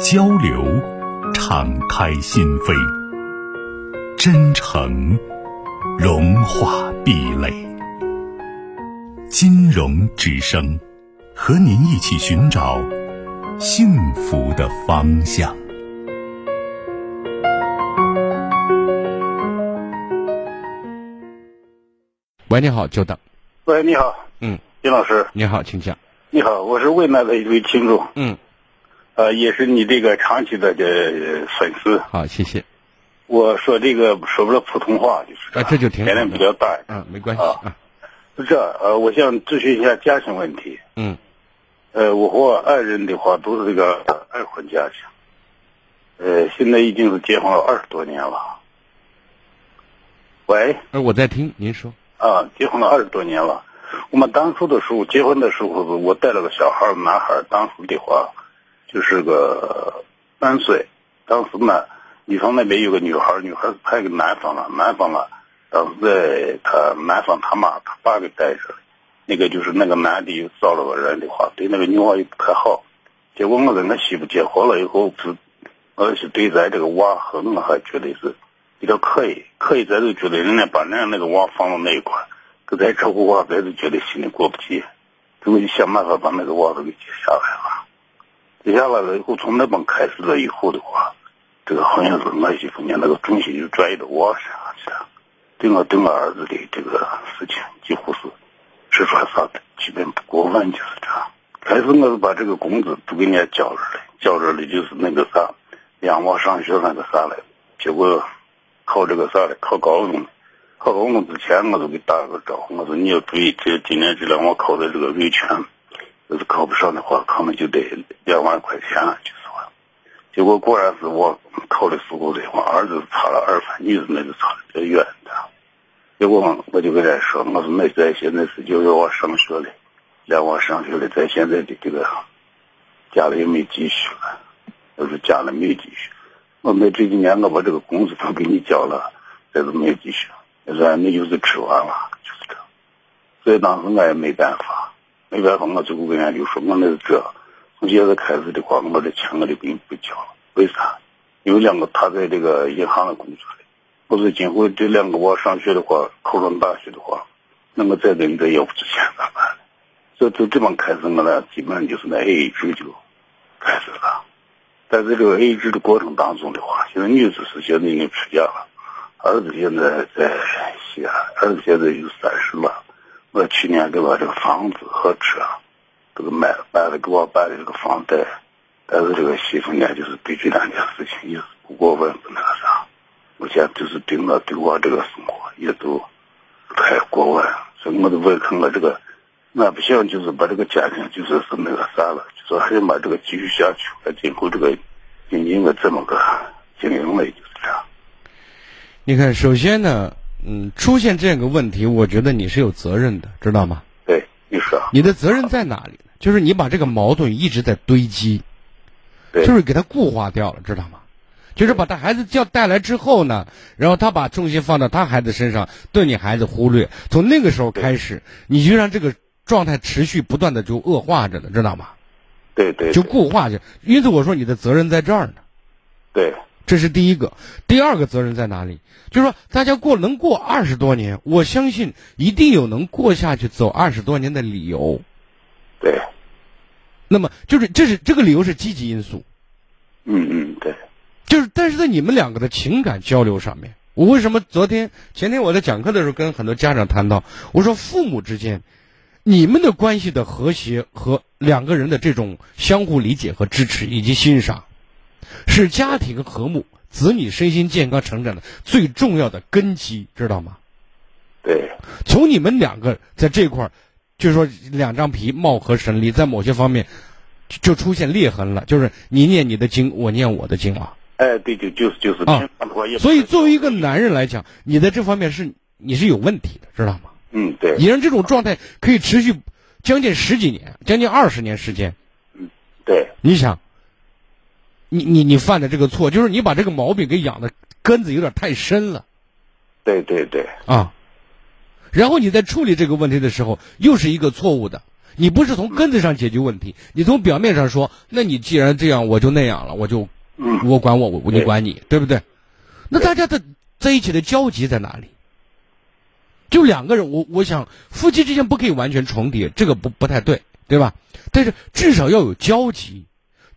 交流，敞开心扉；真诚，融化壁垒。金融之声，和您一起寻找幸福的方向。喂，你好，久等。喂，你好，嗯，金老师，你好，请讲。你好，我是未来的一位听众，嗯，呃，也是你这个长期的这粉丝。好，谢谢。我说这个说不了普通话，就是啊这就挺年龄比较大。嗯，没关系啊啊。是这，呃，我想咨询一下家庭问题。嗯呃，我和我爱人的话都是这个二婚家庭，呃，现在已经是结婚了二十多年了。喂，呃，我在听，您说。啊，结婚了二十多年了。我们当初的时候，结婚的时候，我带了个小孩儿，男孩儿。当初的话，就是个三岁。当时呢，女方那边有个女孩，女孩是派给男方了，男方了。当时在他男方他妈他爸给带着，那个就是那个男的又找了个人的话，对那个女娃又不太好。结果我跟他媳妇结婚了以后，是我是对咱这个娃和我还觉得是比较可以，可以，咱就觉得人家把人家那个娃放到那一块儿，可在这户娃，咱就觉得心里过不去，就就想办法把那个娃都给接下来了。接下来了以后，从那边开始了以后的话，这个好像是我媳妇呢，那个重心就转移到我身上去了，对我对我儿子的这个事情，几乎是吃穿啥的，基本不过问，就是这样。开始我是把这个工资都给人家交着了，交着了就是那个啥，养娃上学那个啥来，结果考这个啥来，考高中。考高中之前，我都给打了个招呼，我说你要注意，这今年这两我考的这个维权，要是考不上的话，可能就得两万块钱，就是说。结果果然是我考的时候的话，儿子差了二分，女子那就差的比较远的。结果我就跟他说，我说那咱现在是就要我上学了，让我上学了，咱现在的这个家里也没积蓄了，要是家里没积蓄，我们这几年我把这个工资都给你交了，但是没积蓄，你说那就是吃完了，就是这。所以当时我也没办法，没办法，我最后跟人家就说，我那是这，从现在开始的话，我的钱我就给你不交了，为啥？有两个他在这个银行里工作的，我说今后这两个娃上学的话，考上大学的话，那么再给你再要不出钱咋办？所以就这么开始，我呢基本上就是那 A 制就开始了。在这个 A 制的过程当中的话，现在女子是现在已经出嫁了，儿子现在在西安，儿子现在有三十了。我去年给我这个房子和车都给买，办了给我办的这个房贷。但是这个媳妇呢，就是对这两件事情也是不过问不那个啥，我现在就是对我对我这个生活也都太过问，所以我都问看我这个，我不想就是把这个家庭就是是那个啥了，就说还想把这个继续下去，我今后这个经济我怎么个经营了，就是这样。你看，首先呢，嗯，出现这样一个问题，我觉得你是有责任的，知道吗？对，你说，你的责任在哪里呢？就是你把这个矛盾一直在堆积，对，就是给他固化掉了，知道吗？就是把他孩子叫带来之后呢，然后他把重心放到他孩子身上，对你孩子忽略。从那个时候开始，你就让这个状态持续不断的就恶化着了，知道吗？对对，就固化去。因此我说你的责任在这儿呢，对这是第一个。第二个责任在哪里？就是说大家过能过二十多年，我相信一定有能过下去走二十多年的理由。对，那么就是这是这个理由是积极因素。嗯嗯对，就是，但是在你们两个的情感交流上面，我为什么昨天、前天我在讲课的时候跟很多家长谈到，我说父母之间，你们的关系的和谐和两个人的这种相互理解和支持以及欣赏，是家庭和睦、子女身心健康成长的最重要的根基，知道吗？对从你们两个在这块儿，就是说两张皮貌合神离，在某些方面就出现裂痕了，就是你念你的经，我念我的经啊。哎，对，就就是就是啊所以作为一个男人来讲，你在这方面是你是有问题的，知道吗？嗯，对，你让这种状态可以持续将近十几年，将近二十年时间，嗯对，你想，你你你犯的这个错，就是你把这个毛病给养的根子有点太深了对对对，啊。然后你在处理这个问题的时候，又是一个错误的。你不是从根子上解决问题，你从表面上说，那你既然这样，我就那样了，我就嗯，我管我，我你管你，对不对？那大家的在一起的交集在哪里？就两个人，我我想夫妻之间不可以完全重叠，这个不不太对，对吧？但是至少要有交集，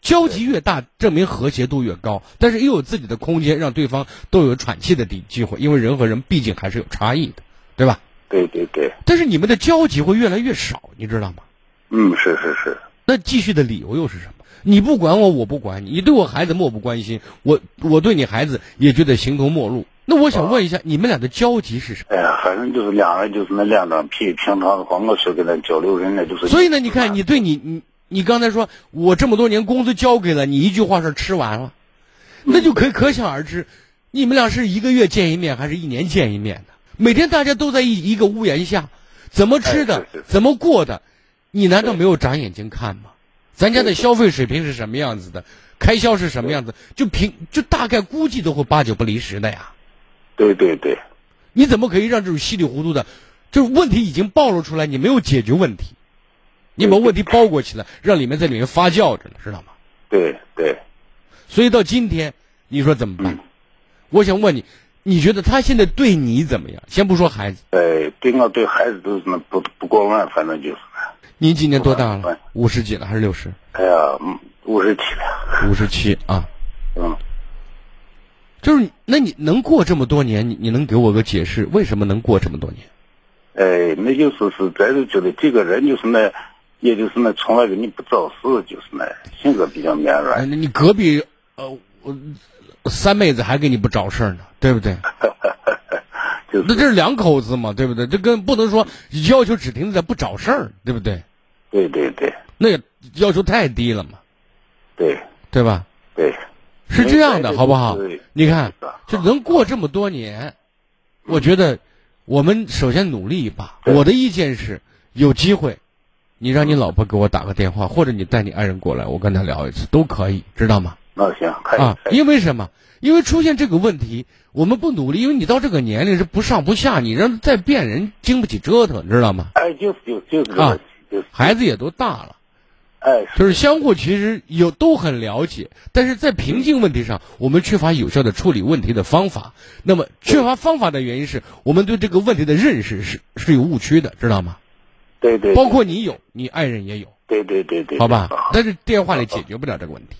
交集越大，证明和谐度越高。但是又有自己的空间，让对方都有喘气的机机会，因为人和人毕竟还是有差异的，对吧？对对对，但是你们的交集会越来越少，你知道吗？嗯，是是是，那继续的理由又是什么？你不管我，我不管你；你对我孩子漠不关心，我我对你孩子也觉得形同陌路。那我想问一下，你们俩的交集是什么？哎呀，反正就是两人就是那两张皮，平常的话我是跟他交流人呢，就是。所以呢，你看，你对你你你刚才说我这么多年工资交给了你，一句话是吃完了，那就可以可想而知，你们俩是一个月见一面，还是一年见一面的？每天大家都在一一个屋檐下，怎么吃的怎么过的，你难道没有长眼睛看吗？咱家的消费水平是什么样子的，开销是什么样子，就凭就大概估计都会八九不离十的呀。对对对，你怎么可以让这种稀里糊涂的，就是问题已经暴露出来，你没有解决问题，你把问题包裹起来，让里面在里面发酵着呢，知道吗？对对，所以到今天，你说怎么办？嗯我想问你，你觉得他现在对你怎么样？先不说孩子，哎，对我对孩子都是那不不过问，反正就是，您今年多大了？五十几了还是六十？哎呀，嗯，五十七了，五十七啊。嗯，就是，那你能过这么多年，你你能给我个解释，为什么能过这么多年？哎，那就是是咱就觉得这个人就是那，也就是那从来跟你不找事，就是那性格比较绵哎，软，那你隔壁呃，我三妹子还给你不找事儿呢，对不对？就是那这是两口子嘛，对不对？这跟不能说要求只停留在不找事儿，对不对？对对对那也要求太低了嘛，对对吧？对，是这样的，好不好对？你看就能过这么多年，我觉得我们首先努力一把。我的意见是，有机会，你让你老婆给我打个电话，或者你带你爱人过来，我跟他聊一次都可以，知道吗？那行，可以啊，因为什么？因为出现这个问题，我们不努力，因为你到这个年龄是不上不下，你让再变人经不起折腾，知道吗？哎，就是就是就是这个啊，就是孩子也都大了。哎，就是相互其实有都很了解，但是在瓶颈问题上，我们缺乏有效的处理问题的方法。那么缺乏方法的原因是我们对这个问题的认识是是有误区的，知道吗？对对，包括你有，你爱人也有，对对对对，好吧？但是电话里解决不了这个问题，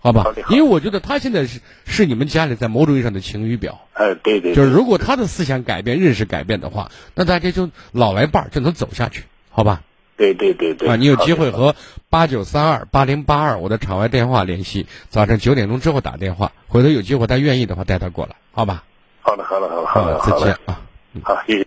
好。吧因为我觉得他现在是是你们家里在某种意义上的晴雨表，哎，对对，就是如果他的思想改变、认识改变的话，那大家就老来伴儿就能走下去，好吧？对对对对。啊，你有机会和八九三二八零八二我的场外电话联系，早上九点钟之后打电话，回头有机会他愿意的话带他过来，好吧？好的好的好的好好的，好的再见啊。好，谢谢。